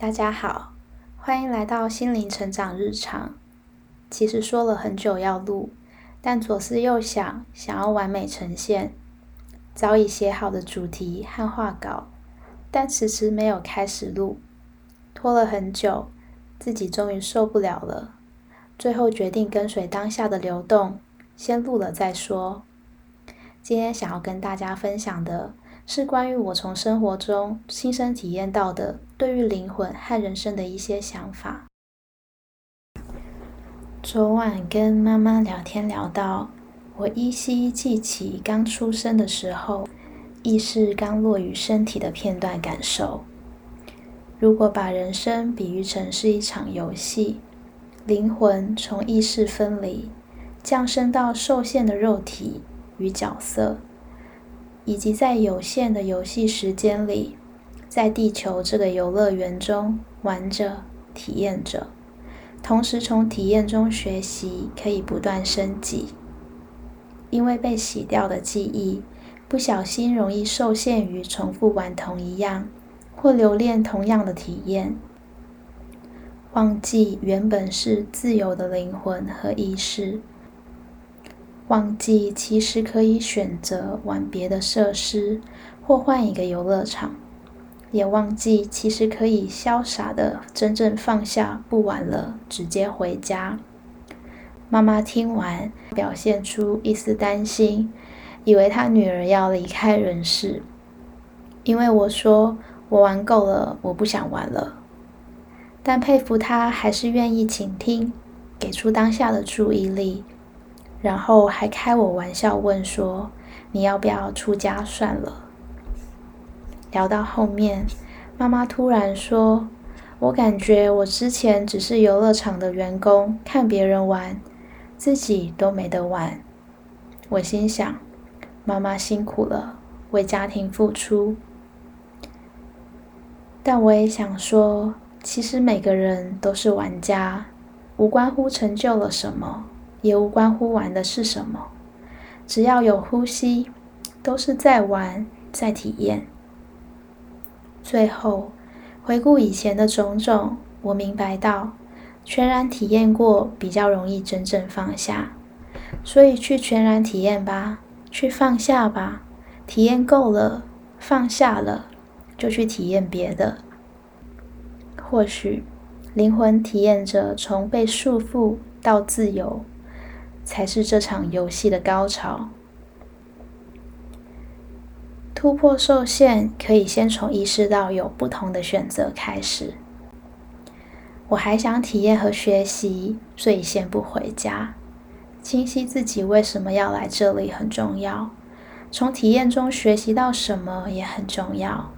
大家好，欢迎来到心灵成长日常。其实说了很久要录，但左思右想，想要完美呈现，早已写好的主题和画稿，但迟迟没有开始录，拖了很久，自己终于受不了了，最后决定跟随当下的流动，先录了再说。今天想要跟大家分享的。是关于我从生活中亲身体验到的，对于灵魂和人生的一些想法。昨晚跟妈妈聊天聊到，我依稀记起刚出生的时候，意识刚落于身体的片段感受。如果把人生比喻成是一场游戏，灵魂从意识分离，降生到受限的肉体与角色。以及在有限的游戏时间里，在地球这个游乐园中玩着、体验着，同时从体验中学习，可以不断升级。因为被洗掉的记忆，不小心容易受限于重复玩同一样，或留恋同样的体验，忘记原本是自由的灵魂和意识。忘记其实可以选择玩别的设施，或换一个游乐场；也忘记其实可以潇洒的真正放下，不玩了，直接回家。妈妈听完，表现出一丝担心，以为她女儿要离开人世。因为我说我玩够了，我不想玩了。但佩服她还是愿意倾听，给出当下的注意力。然后还开我玩笑问说：“你要不要出家算了？”聊到后面，妈妈突然说：“我感觉我之前只是游乐场的员工，看别人玩，自己都没得玩。”我心想：“妈妈辛苦了，为家庭付出。”但我也想说，其实每个人都是玩家，无关乎成就了什么。也无关乎玩的是什么，只要有呼吸，都是在玩，在体验。最后回顾以前的种种，我明白到，全然体验过比较容易真正放下，所以去全然体验吧，去放下吧。体验够了，放下了，就去体验别的。或许灵魂体验着从被束缚到自由。才是这场游戏的高潮。突破受限，可以先从意识到有不同的选择开始。我还想体验和学习，所以先不回家。清晰自己为什么要来这里很重要，从体验中学习到什么也很重要。